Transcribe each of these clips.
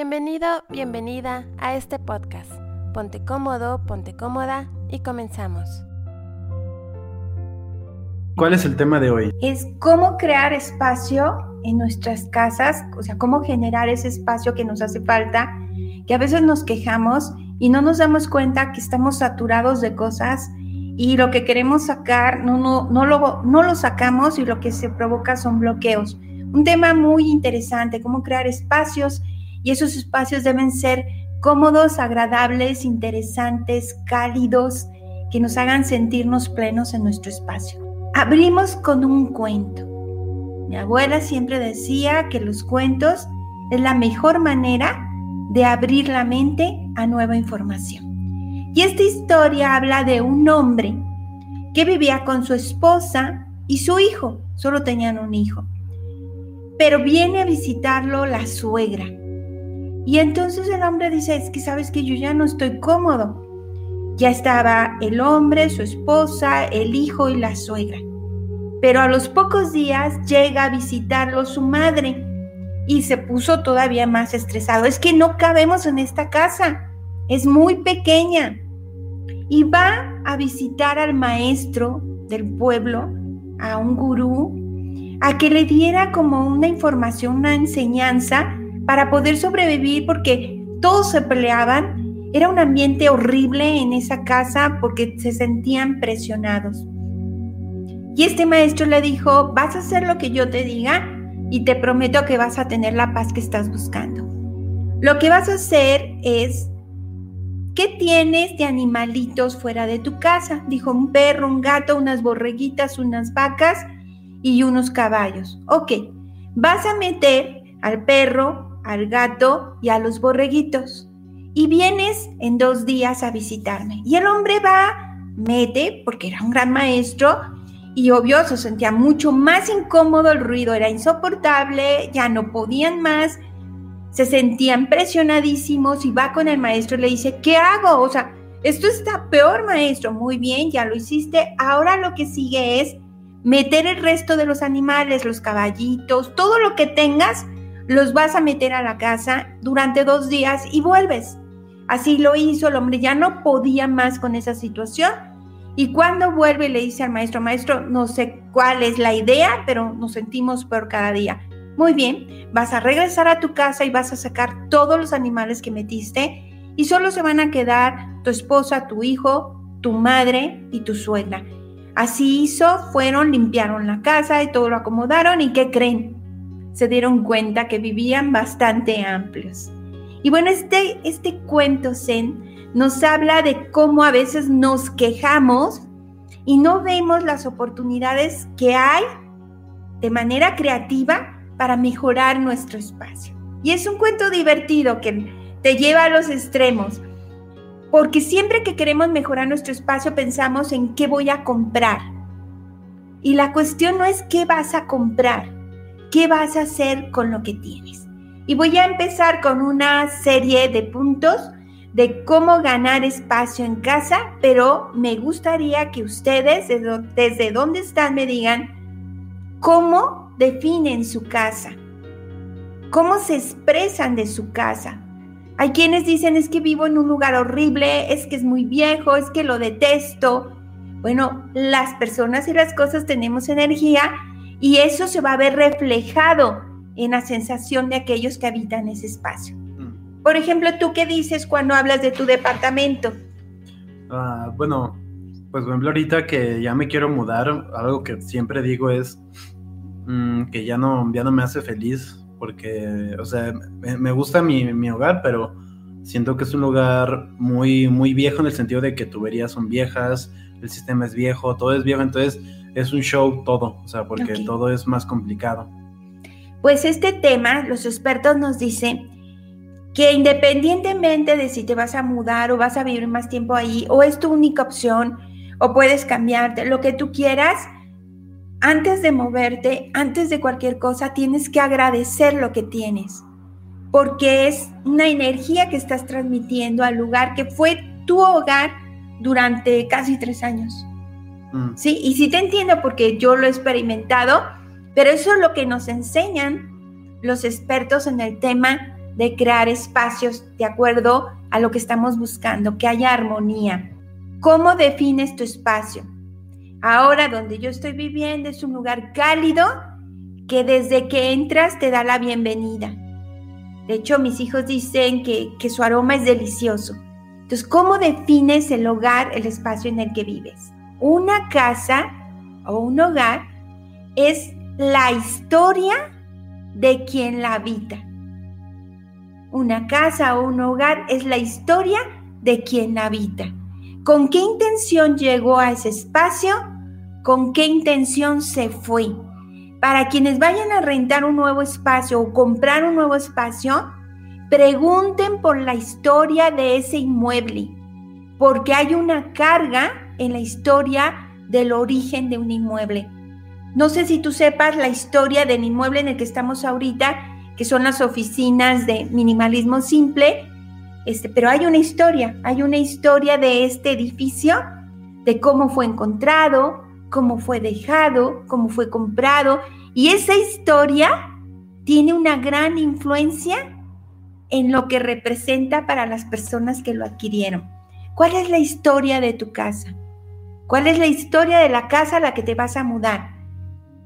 Bienvenido, bienvenida a este podcast. Ponte cómodo, ponte cómoda y comenzamos. ¿Cuál es el tema de hoy? Es cómo crear espacio en nuestras casas, o sea, cómo generar ese espacio que nos hace falta, que a veces nos quejamos y no nos damos cuenta que estamos saturados de cosas y lo que queremos sacar no, no, no, lo, no lo sacamos y lo que se provoca son bloqueos. Un tema muy interesante, cómo crear espacios y esos espacios deben ser cómodos, agradables, interesantes, cálidos, que nos hagan sentirnos plenos en nuestro espacio. Abrimos con un cuento. Mi abuela siempre decía que los cuentos es la mejor manera de abrir la mente a nueva información. Y esta historia habla de un hombre que vivía con su esposa y su hijo, solo tenían un hijo. Pero viene a visitarlo la suegra y entonces el hombre dice, es que sabes que yo ya no estoy cómodo. Ya estaba el hombre, su esposa, el hijo y la suegra. Pero a los pocos días llega a visitarlo su madre y se puso todavía más estresado. Es que no cabemos en esta casa, es muy pequeña. Y va a visitar al maestro del pueblo, a un gurú, a que le diera como una información, una enseñanza para poder sobrevivir porque todos se peleaban. Era un ambiente horrible en esa casa porque se sentían presionados. Y este maestro le dijo, vas a hacer lo que yo te diga y te prometo que vas a tener la paz que estás buscando. Lo que vas a hacer es, ¿qué tienes de animalitos fuera de tu casa? Dijo, un perro, un gato, unas borreguitas, unas vacas y unos caballos. Ok, vas a meter al perro, al gato y a los borreguitos. Y vienes en dos días a visitarme. Y el hombre va, mete, porque era un gran maestro, y obvio se sentía mucho más incómodo, el ruido era insoportable, ya no podían más, se sentían presionadísimos y va con el maestro y le dice, ¿qué hago? O sea, esto está peor, maestro. Muy bien, ya lo hiciste. Ahora lo que sigue es meter el resto de los animales, los caballitos, todo lo que tengas los vas a meter a la casa durante dos días y vuelves. Así lo hizo, el hombre ya no podía más con esa situación. Y cuando vuelve le dice al maestro, maestro, no sé cuál es la idea, pero nos sentimos peor cada día. Muy bien, vas a regresar a tu casa y vas a sacar todos los animales que metiste y solo se van a quedar tu esposa, tu hijo, tu madre y tu suegra. Así hizo, fueron, limpiaron la casa y todo lo acomodaron y ¿qué creen? Se dieron cuenta que vivían bastante amplios. Y bueno, este, este cuento Zen nos habla de cómo a veces nos quejamos y no vemos las oportunidades que hay de manera creativa para mejorar nuestro espacio. Y es un cuento divertido que te lleva a los extremos, porque siempre que queremos mejorar nuestro espacio pensamos en qué voy a comprar. Y la cuestión no es qué vas a comprar, qué vas a hacer con lo que tienes. Y voy a empezar con una serie de puntos de cómo ganar espacio en casa, pero me gustaría que ustedes desde donde están me digan cómo definen su casa, cómo se expresan de su casa. Hay quienes dicen es que vivo en un lugar horrible, es que es muy viejo, es que lo detesto. Bueno, las personas y las cosas tenemos energía y eso se va a ver reflejado en la sensación de aquellos que habitan ese espacio. Mm. Por ejemplo, ¿tú qué dices cuando hablas de tu departamento? Ah, bueno, pues por ejemplo, ahorita que ya me quiero mudar, algo que siempre digo es mm, que ya no, ya no me hace feliz, porque, o sea, me, gusta mi, mi, hogar, pero siento que es un lugar muy, muy viejo en el sentido de que tuberías son viejas, el sistema es viejo, todo es viejo, entonces es un show todo, o sea, porque todo es más complicado. Pues este tema, los expertos nos dicen que independientemente de si te vas a mudar o vas a vivir más tiempo ahí, o es tu única opción, o puedes cambiarte, lo que tú quieras, antes de moverte, antes de cualquier cosa, tienes que agradecer lo que tienes, porque es una energía que estás transmitiendo al lugar que fue tu hogar durante casi tres años. Mm. Sí, y sí te entiendo porque yo lo he experimentado, pero eso es lo que nos enseñan los expertos en el tema de crear espacios de acuerdo a lo que estamos buscando, que haya armonía. ¿Cómo defines tu espacio? Ahora donde yo estoy viviendo es un lugar cálido que desde que entras te da la bienvenida. De hecho, mis hijos dicen que, que su aroma es delicioso. Entonces, ¿cómo defines el hogar, el espacio en el que vives? Una casa o un hogar es la historia de quien la habita. Una casa o un hogar es la historia de quien la habita. ¿Con qué intención llegó a ese espacio? ¿Con qué intención se fue? Para quienes vayan a rentar un nuevo espacio o comprar un nuevo espacio, pregunten por la historia de ese inmueble, porque hay una carga en la historia del origen de un inmueble. No sé si tú sepas la historia del inmueble en el que estamos ahorita, que son las oficinas de minimalismo simple, este, pero hay una historia, hay una historia de este edificio, de cómo fue encontrado, cómo fue dejado, cómo fue comprado, y esa historia tiene una gran influencia en lo que representa para las personas que lo adquirieron. ¿Cuál es la historia de tu casa? ¿Cuál es la historia de la casa a la que te vas a mudar?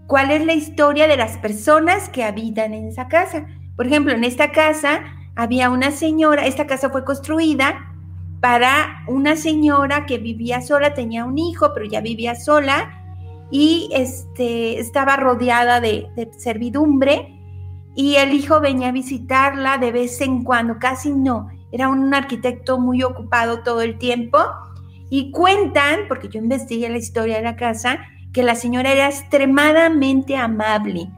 ¿Cuál es la historia de las personas que habitan en esa casa? Por ejemplo, en esta casa había una señora, esta casa fue construida para una señora que vivía sola, tenía un hijo, pero ya vivía sola y este, estaba rodeada de, servidumbre y el hijo venía a visitarla de vez en cuando, casi no, era un arquitecto muy ocupado todo el tiempo y cuentan, porque yo investigué la historia de la casa, que la señora era extremadamente amable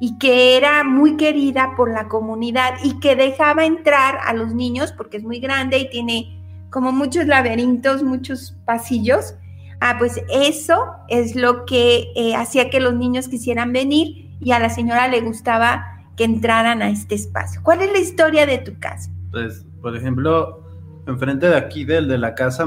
y que era muy querida por la comunidad y que dejaba entrar a los niños porque es muy grande y tiene como muchos laberintos, muchos pasillos. Ah, pues eso es lo que eh, hacía que los niños quisieran venir y a la señora le gustaba que entraran a este espacio. ¿Cuál es la historia de tu casa? Pues, por ejemplo, enfrente de aquí, del de la casa,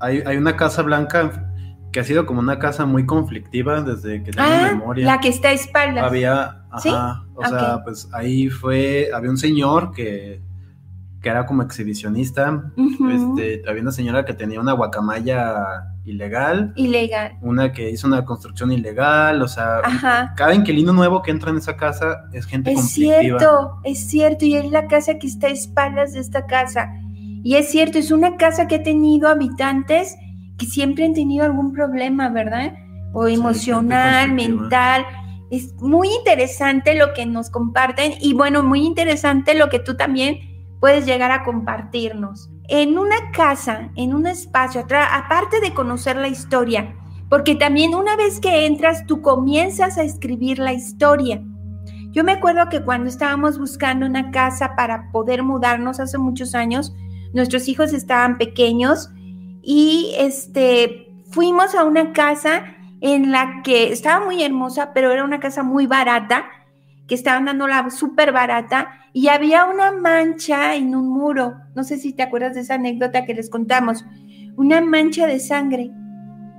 hay, hay una casa blanca que ha sido como una casa muy conflictiva desde que tengo Ah, memoria. la que está a espaldas. Había, ¿Sí? ajá, o sea, pues ahí fue, había un señor que, que era como exhibicionista, este, había una señora que tenía una guacamaya ilegal, Ilegal. una que hizo una construcción ilegal, o sea, Ajá. cada inquilino nuevo que entra en esa casa es gente Es conflictiva. cierto, es cierto, y es la casa que está a espaldas de esta casa. Y es cierto, es una casa que ha tenido habitantes que siempre han tenido algún problema, ¿verdad? O emocional, mental. Es muy interesante lo que nos comparten y bueno, muy interesante lo que tú también puedes llegar a compartirnos. En una casa, en un espacio, aparte de conocer la historia, porque también una vez que entras, tú comienzas a escribir la historia. Yo me acuerdo que cuando estábamos buscando una casa para poder mudarnos hace muchos años, nuestros hijos estaban pequeños y este fuimos a una casa en la que estaba muy hermosa, pero era una casa muy barata, que estaban dándola súper barata y había una mancha en un muro. No sé si te acuerdas de esa anécdota que les contamos. Una mancha de sangre.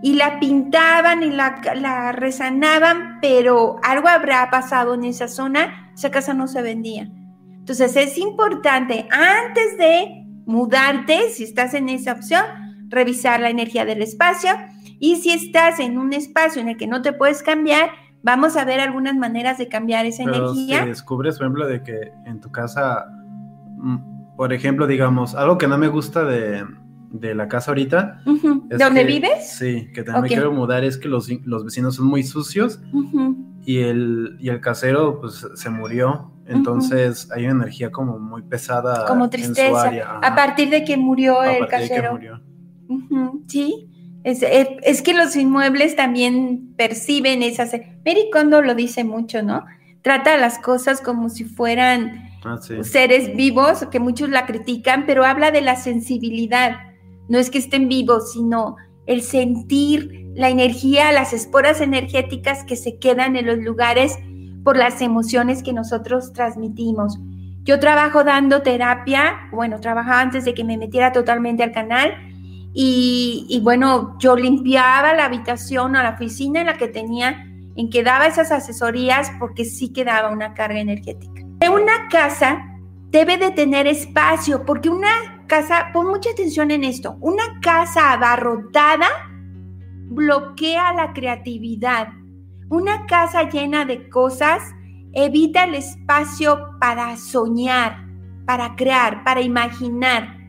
Y la pintaban y la, la resanaban, pero algo habrá pasado en esa zona. Esa casa no se vendía. Entonces es importante, antes de mudarte, si estás en esa opción, revisar la energía del espacio. Y si estás en un espacio en el que no te puedes cambiar, vamos a ver algunas maneras de cambiar esa Pero energía. si descubres, por ejemplo, de que en tu casa, mm, por ejemplo, digamos, algo que no me gusta de, de la casa ahorita. ¿Dónde que- vives? Sí, que también me quiero mudar, es que los, los vecinos son muy sucios y el, y el casero pues se murió. Entonces hay una energía como muy pesada Como en su tristeza. área. A partir de que murió a el de que casero. murió. Ujú, Sí, es, es- es que los inmuebles también perciben esas. Mary Kondo lo dice mucho, ¿no? Trata las cosas como si fueran Ah, sí. seres vivos, que muchos la critican, pero habla de la sensibilidad. No es que estén vivos, sino el sentir la energía, las esporas energéticas que se quedan en los lugares por las emociones que nosotros transmitimos. Yo trabajo dando terapia, bueno, trabajaba antes de que me metiera totalmente al canal y, bueno, yo limpiaba la habitación o la oficina en la que tenía, en que daba esas asesorías porque sí quedaba una carga energética. En una casa debe de tener espacio, porque una casa, pon mucha atención en esto, una casa abarrotada bloquea la creatividad. Una casa llena de cosas evita el espacio para soñar, para crear, para imaginar.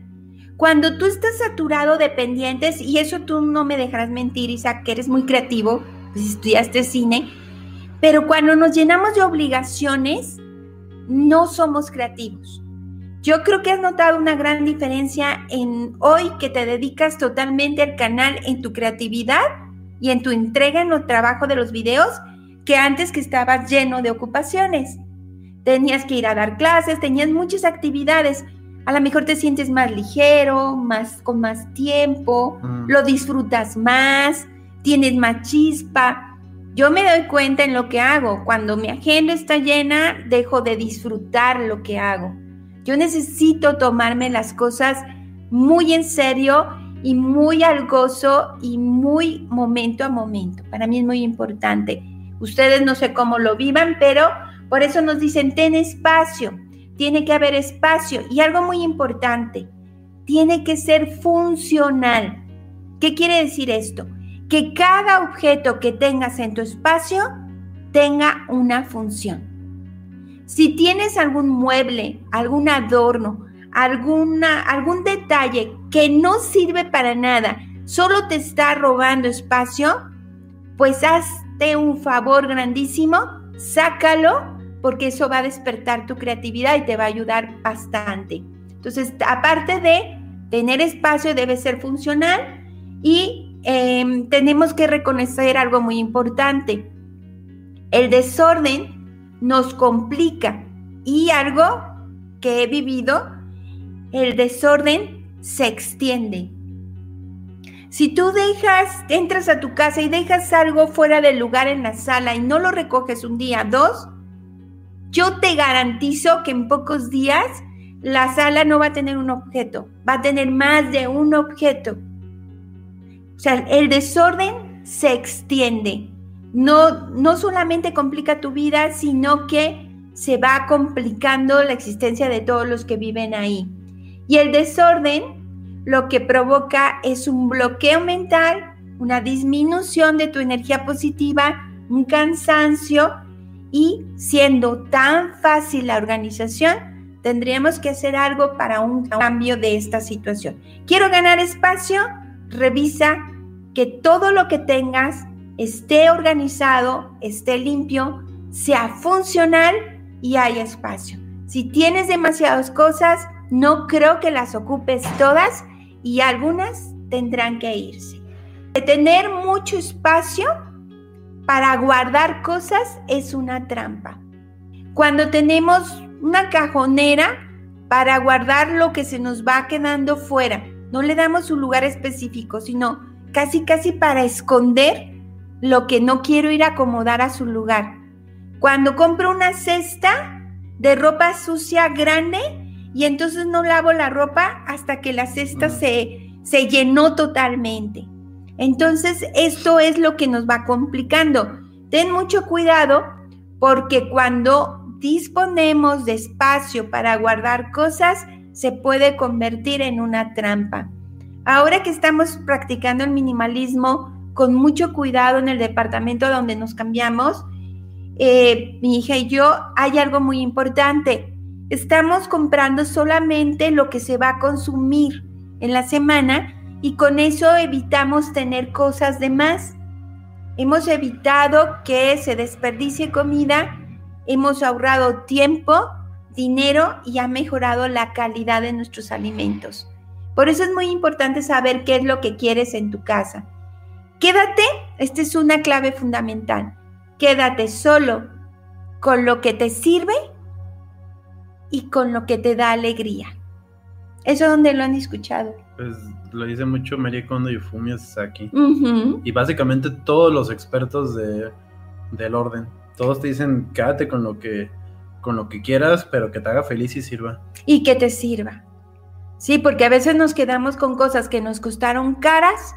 Cuando tú estás saturado de pendientes, y eso tú no me dejarás mentir, Isaac, que eres muy creativo, pues estudiaste cine, pero cuando nos llenamos de obligaciones, no somos creativos. Yo creo que has notado una gran diferencia en hoy que te dedicas totalmente al canal en tu creatividad y en tu entrega en el trabajo de los videos que antes que estabas lleno de ocupaciones. Tenías que ir a dar clases, tenías muchas actividades, a lo mejor te sientes más ligero, más con más tiempo, mm. lo disfrutas más, tienes más chispa. Yo me doy cuenta en lo que hago. Cuando mi agenda está llena, dejo de disfrutar lo que hago. Yo necesito tomarme las cosas muy en serio y muy al gozo y muy momento a momento. Para mí es muy importante. Ustedes no sé cómo lo vivan, pero por eso nos dicen, ten espacio tiene que haber espacio y algo muy importante, tiene que ser funcional. ¿Qué quiere decir esto? Que cada objeto que tengas en tu espacio tenga una función. Si tienes algún mueble, algún adorno, alguna, algún detalle que no sirve para nada, solo te está robando espacio, pues hazte un favor grandísimo, sácalo porque eso va a despertar tu creatividad y te va a ayudar bastante. Entonces, aparte de tener espacio, debe ser funcional y em, tenemos que reconocer algo muy importante. El desorden nos complica y algo que he vivido, el desorden se extiende. Si tú dejas, entras a tu casa y dejas algo fuera del lugar en la sala y no lo recoges un día, dos, yo te garantizo que en pocos días la sala no va a tener un objeto, va a tener más de un objeto. O sea, el desorden se extiende. No, no solamente complica tu vida, sino que se va complicando la existencia de todos los que viven ahí. Y el desorden lo que provoca es un bloqueo mental, una disminución de tu energía positiva, un cansancio y siendo tan fácil la organización, tendríamos que hacer algo para un cambio de esta situación. Quiero ganar espacio, revisa que todo lo que tengas esté organizado, esté limpio, sea funcional y haya espacio. Si tienes demasiadas cosas, no creo que las ocupes todas y algunas tendrán que irse. De tener mucho espacio para guardar cosas es una trampa. Cuando tenemos una cajonera para guardar lo que se nos va quedando fuera, no le damos un lugar específico, sino casi casi para esconder lo que no quiero ir a acomodar a su lugar. Cuando compro una cesta de ropa sucia grande y entonces no lavo la ropa hasta que la cesta se, se llenó totalmente. Entonces, esto es lo que nos va complicando. Ten mucho cuidado porque cuando disponemos de espacio para guardar cosas, se puede convertir en una trampa. Ahora que estamos practicando el minimalismo con mucho cuidado en el departamento donde nos cambiamos, eh, mi hija y yo, hay algo muy importante. Estamos comprando solamente lo que se va a consumir en la semana y con eso evitamos tener cosas de más. Hemos evitado que se desperdicie comida, hemos ahorrado tiempo, dinero y ha mejorado la calidad de nuestros alimentos. Por eso es muy importante saber qué es lo que quieres en tu casa. Quédate, esta es una clave fundamental, quédate solo con lo que te sirve y con lo que te da alegría. ¿Eso es donde lo han escuchado? Pues lo dice mucho Marie Kondo y Fumio Sasaki. Y básicamente todos los expertos de, del orden, todos te dicen, quédate con lo que con lo que quieras, pero que te haga feliz y sirva. Y que te sirva. Sí, porque a veces nos quedamos con cosas que nos costaron caras,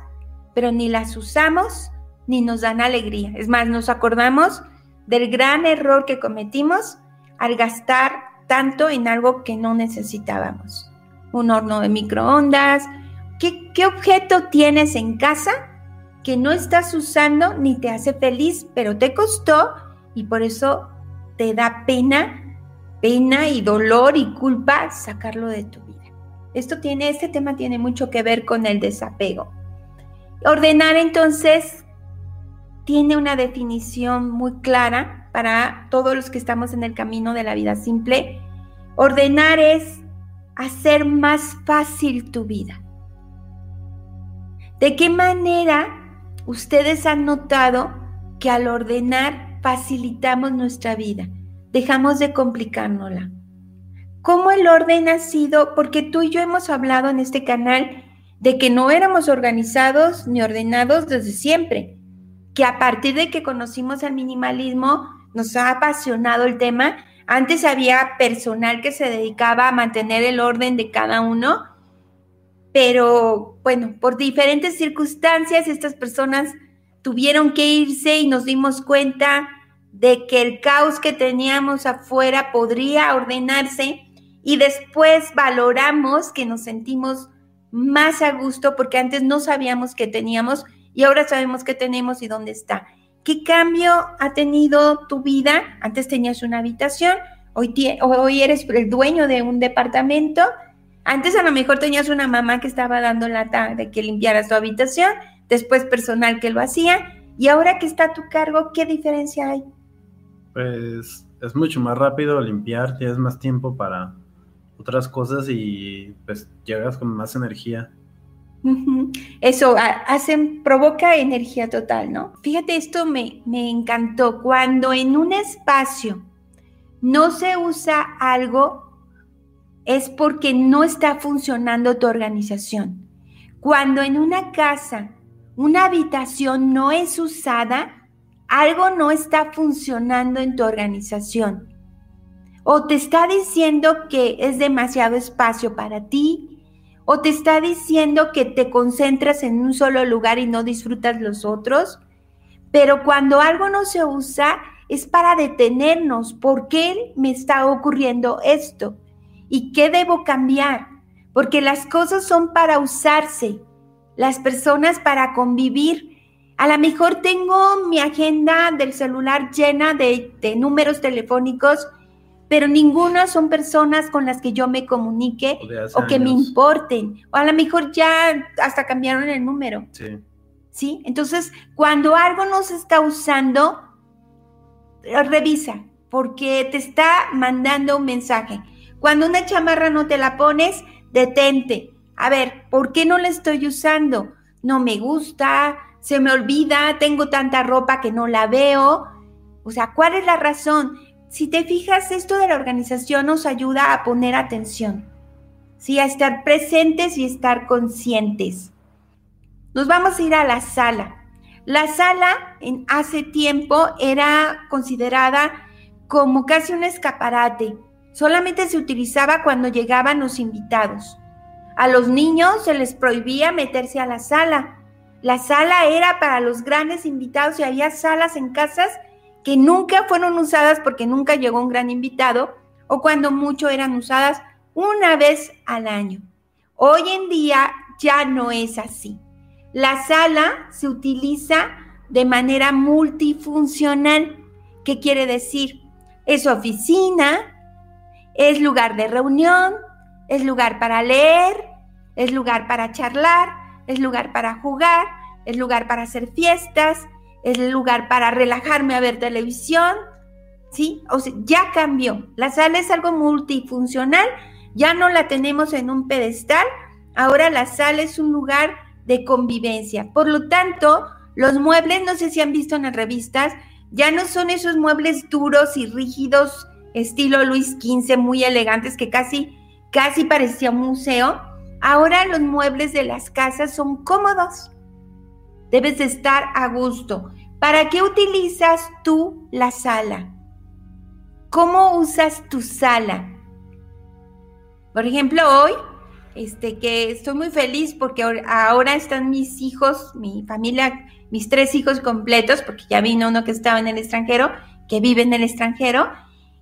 pero ni las usamos ni nos dan alegría. Es más, nos acordamos del gran error que cometimos al gastar tanto en algo que no necesitábamos. Un horno de microondas. ¿Qué, qué objeto tienes en casa que no estás usando ni te hace feliz, pero te costó y por eso te da pena, pena y dolor y culpa sacarlo de tu vida? Esto tiene, este tema tiene mucho que ver con el desapego. Ordenar entonces tiene una definición muy clara para todos los que estamos en el camino de la vida simple. Ordenar es hacer más fácil tu vida. ¿De qué manera ustedes han notado que al ordenar facilitamos nuestra vida? Dejamos de complicárnosla. ¿Cómo el orden ha sido? Porque tú y yo hemos hablado en este canal de que no éramos organizados ni ordenados desde siempre, que a partir de que conocimos el minimalismo nos ha apasionado el tema. Antes había personal que se dedicaba a mantener el orden de cada uno, pero bueno, por diferentes circunstancias estas personas tuvieron que irse y nos dimos cuenta de que el caos que teníamos afuera podría ordenarse y después valoramos que nos sentimos más a gusto porque antes no sabíamos que teníamos y ahora sabemos que tenemos y dónde está. ¿Qué cambio ha tenido tu vida? Antes tenías una habitación, hoy, hoy eres el dueño de un departamento. Antes a lo mejor tenías una mamá que estaba dando lata de que limpiaras tu habitación, después personal que lo hacía, y ahora que está a tu cargo, ¿qué diferencia hay? Pues es mucho más rápido limpiar, tienes más tiempo para otras cosas y pues llegas con más energía. Eso hacen, provoca energía total, ¿no? Fíjate, esto me, me encantó. Cuando en un espacio no se usa algo, es porque no está funcionando tu organización. Cuando en una casa una habitación no es usada, algo no está funcionando en tu organización o te está diciendo que es demasiado espacio para ti, o te está diciendo que te concentras en un solo lugar y no disfrutas los otros. Pero cuando algo no se usa es para detenernos. ¿Por qué me está ocurriendo esto? ¿Y qué debo cambiar? Porque las cosas son para usarse, las personas para convivir. A lo mejor tengo mi agenda del celular llena de, de números telefónicos pero ninguna son personas con las que yo me comunique o, que me importen. O a lo mejor ya hasta cambiaron el número. Sí. ¿Sí? Entonces, cuando algo no se está usando, revisa, porque te está mandando un mensaje. Cuando una chamarra no te la pones, detente. A ver, ¿por qué no la estoy usando? No me gusta, se me olvida, tengo tanta ropa que no la veo. O sea, ¿cuál es la razón? Si te fijas, esto de la organización nos ayuda a poner atención, ¿sí? a estar presentes y estar conscientes. Nos vamos a ir a la sala. La sala en hace tiempo era considerada como casi un escaparate. Solamente se utilizaba cuando llegaban los invitados. A los niños se les prohibía meterse a la sala. La sala era para los grandes invitados y había salas en casas que nunca fueron usadas porque nunca llegó un gran invitado o cuando mucho eran usadas una vez al año. Hoy en día ya no es así. La sala se utiliza de manera multifuncional. ¿Qué quiere decir? Es oficina, es lugar de reunión, es lugar para leer, es lugar para charlar, es lugar para jugar, es lugar para hacer fiestas, es el lugar para relajarme a ver televisión, ¿sí? O sea, ya cambió. La sala es algo multifuncional, ya no la tenemos en un pedestal, ahora la sala es un lugar de convivencia. Por lo tanto, los muebles, no sé si han visto en las revistas, ya no son esos muebles duros y rígidos, estilo Luis XV, muy elegantes, que casi, casi parecía un museo. Ahora los muebles de las casas son cómodos, Debes de estar a gusto. ¿Para qué utilizas tú la sala? ¿Cómo usas tu sala? Por ejemplo, hoy, este, que estoy muy feliz porque ahora están mis hijos, mi familia, mis tres hijos completos, porque ya vino uno que estaba en el extranjero, que vive en el extranjero,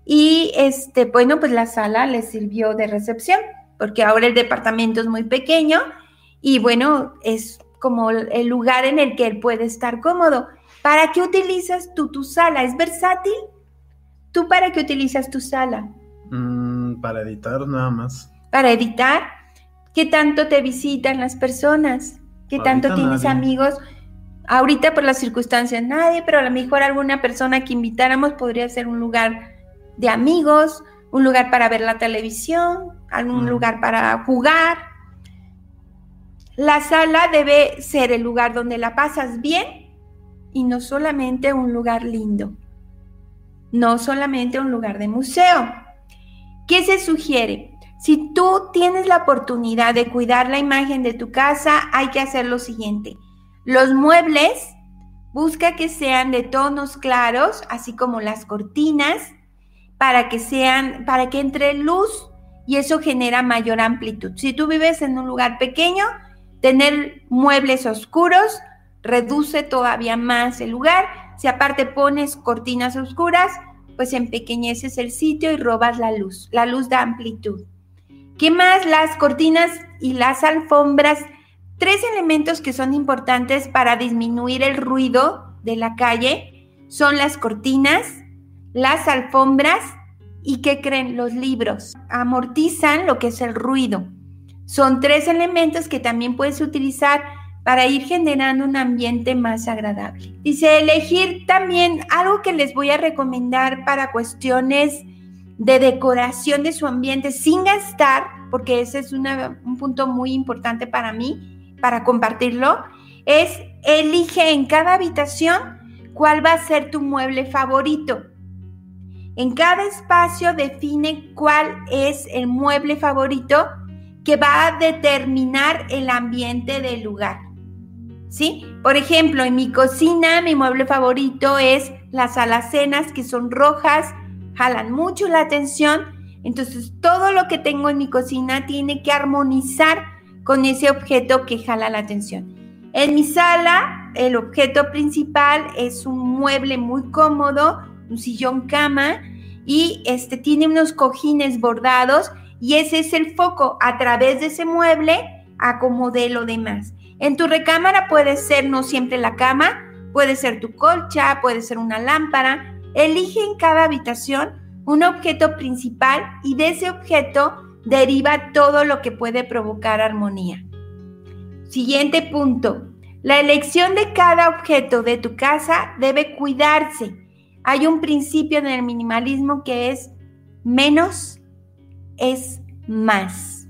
Y este, bueno, pues la sala le sirvió de recepción, porque ahora el departamento es muy pequeño y bueno, es como el lugar en el que él puede estar cómodo. ¿Para qué utilizas tú tu sala? ¿Es versátil? ¿Tú para qué utilizas tu sala? Mm, para editar nada más. Para editar. ¿Qué tanto te visitan las personas? ¿Qué tanto tienes amigos? Ahorita por las circunstancias nadie, pero a lo mejor alguna persona que invitáramos podría ser un lugar de amigos, un lugar para ver la televisión, algún mm. lugar para jugar. La sala debe ser el lugar donde la pasas bien y no solamente un lugar lindo, no solamente un lugar de museo. ¿Qué se sugiere? Si tú tienes la oportunidad de cuidar la imagen de tu casa, hay que hacer lo siguiente. Los muebles, busca que sean de tonos claros, así como las cortinas, para que sean, para que entre luz y eso genera mayor amplitud. Si tú vives en un lugar pequeño, tener muebles oscuros reduce todavía más el lugar. Si aparte pones cortinas oscuras, pues empequeñeces el sitio y robas la luz. La luz da amplitud. ¿Qué más? Las cortinas y las alfombras. Tres elementos que son importantes para disminuir el ruido de la calle son las cortinas, las alfombras y ¿qué creen? Los libros. Amortizan lo que es el ruido. Son tres elementos que también puedes utilizar para ir generando un ambiente más agradable. Dice, elegir también algo que les voy a recomendar para cuestiones de decoración de su ambiente sin gastar, porque ese es un punto muy importante para mí, para compartirlo, es elige en cada habitación cuál va a ser tu mueble favorito. En cada espacio define cuál es el mueble favorito que va a determinar el ambiente del lugar. ¿Sí? Por ejemplo, en mi cocina mi mueble favorito es las alacenas que son rojas, jalan mucho la atención. Entonces, todo lo que tengo en mi cocina tiene que armonizar con ese objeto que jala la atención. En mi sala, el objeto principal es un mueble muy cómodo, un sillón cama, y este tiene unos cojines bordados, y ese es el foco. A través de ese mueble acomodé lo demás. En tu recámara puede ser no siempre la cama, puede ser tu colcha, puede ser una lámpara, Elige en cada habitación un objeto principal y de ese objeto deriva todo lo que puede provocar armonía. Siguiente punto. La elección de cada objeto de tu casa debe cuidarse. Hay un principio en el minimalismo que es menos es más.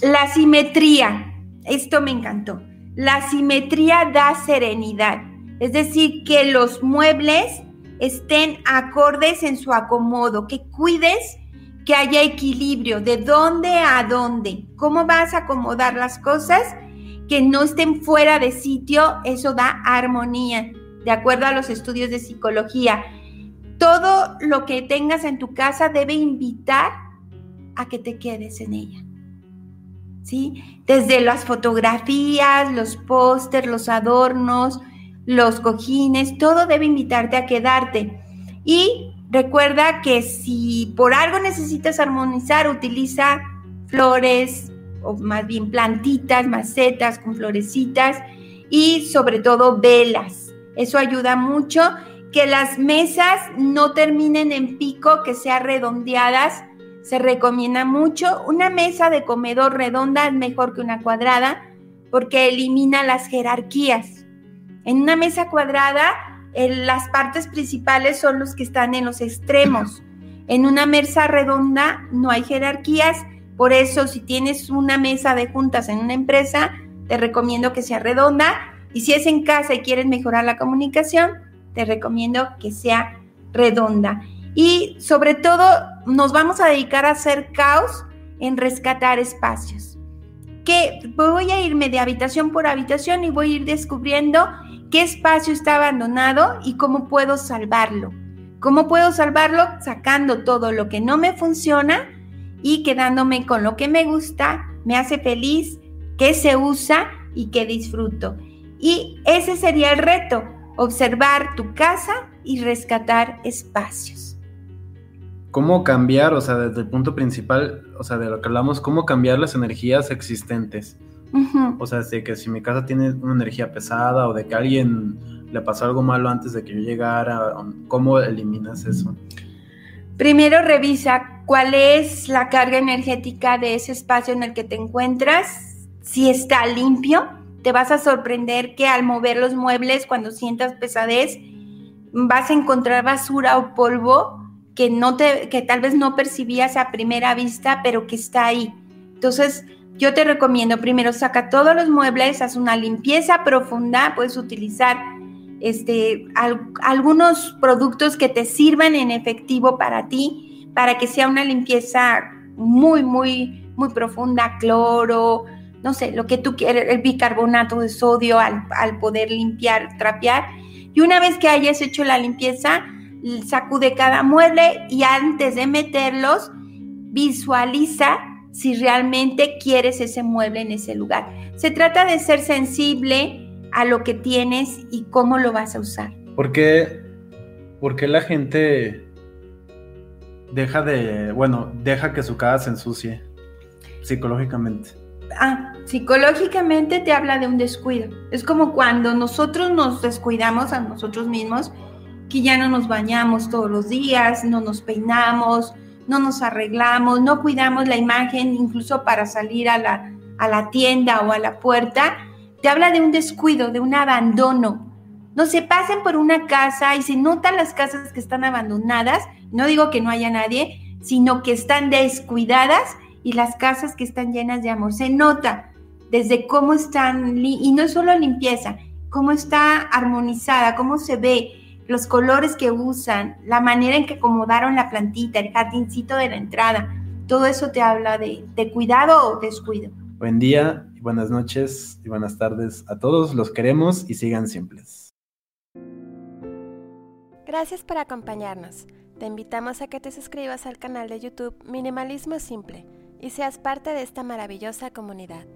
La simetría. Esto me encantó. La simetría da serenidad. Es decir, que los muebles estén acordes en su acomodo, que cuides que haya equilibrio, de dónde a dónde, cómo vas a acomodar las cosas, que no estén fuera de sitio, eso da armonía, de acuerdo a los estudios de psicología. Todo lo que tengas en tu casa debe invitar a que te quedes en ella. ¿Sí? Desde las fotografías, los pósters, los adornos, los cojines, todo debe invitarte a quedarte. Y recuerda que si por algo necesitas armonizar, utiliza flores o más bien plantitas, macetas con florecitas y sobre todo velas. Eso ayuda mucho que las mesas no terminen en pico, que sean redondeadas. Se recomienda mucho. Una mesa de comedor redonda es mejor que una cuadrada porque elimina las jerarquías. En una mesa cuadrada, las partes principales son los que están en los extremos. En una mesa redonda no hay jerarquías, por eso si tienes una mesa de juntas en una empresa, te recomiendo que sea redonda. Y si es en casa y quieres mejorar la comunicación, te recomiendo que sea redonda. Y sobre todo, nos vamos a dedicar a hacer caos en rescatar espacios. Que voy a irme de habitación por habitación y voy a ir descubriendo qué espacio está abandonado y cómo puedo salvarlo. ¿Cómo puedo salvarlo? Sacando todo lo que no me funciona y quedándome con lo que me gusta, me hace feliz, que se usa y que disfruto. Y ese sería el reto, observar tu casa y rescatar espacios. Cómo cambiar, o sea, desde el punto principal, o sea, de lo que hablamos, cómo cambiar las energías existentes. O sea, de que si mi casa tiene una energía pesada o de que alguien le pasó algo malo antes de que yo llegara, ¿cómo eliminas eso? Primero revisa cuál es la carga energética de ese espacio en el que te encuentras, si está limpio, te vas a sorprender que al mover los muebles, cuando sientas pesadez, vas a encontrar basura o polvo que, no te, que tal vez no percibías a primera vista, pero que está ahí. Entonces, yo te recomiendo primero saca todos los muebles, haz una limpieza profunda, puedes utilizar este, algunos productos que te sirvan en efectivo para ti, para que sea una limpieza muy, muy, muy profunda, cloro, no sé, lo que tú quieras, el bicarbonato de sodio al, al poder limpiar, trapear. Y una vez que hayas hecho la limpieza, sacude cada mueble y antes de meterlos, visualiza si realmente quieres ese mueble en ese lugar. Se trata de ser sensible a lo que tienes y cómo lo vas a usar. ¿Por qué, la gente deja de, bueno, deja que su casa se ensucie psicológicamente? Ah, psicológicamente te habla de un descuido. Es como cuando nosotros nos descuidamos a nosotros mismos, que ya no nos bañamos todos los días, no nos peinamos, no nos arreglamos, no cuidamos la imagen incluso para salir a la, a la tienda o a la puerta, te habla de un descuido, de un abandono. No se pasen por una casa y se notan las casas que están abandonadas, no digo que no haya nadie, sino que están descuidadas y las casas que están llenas de amor. Se nota desde cómo están, y no solo limpieza, cómo está armonizada, cómo se ve, los colores que usan, la manera en que acomodaron la plantita, el jardincito de la entrada, todo eso te habla de, cuidado o descuido. Buen día, y buenas noches y buenas tardes a todos, los queremos y sigan simples. Gracias por acompañarnos. Te invitamos a que te suscribas al canal de YouTube Minimalismo Simple y seas parte de esta maravillosa comunidad.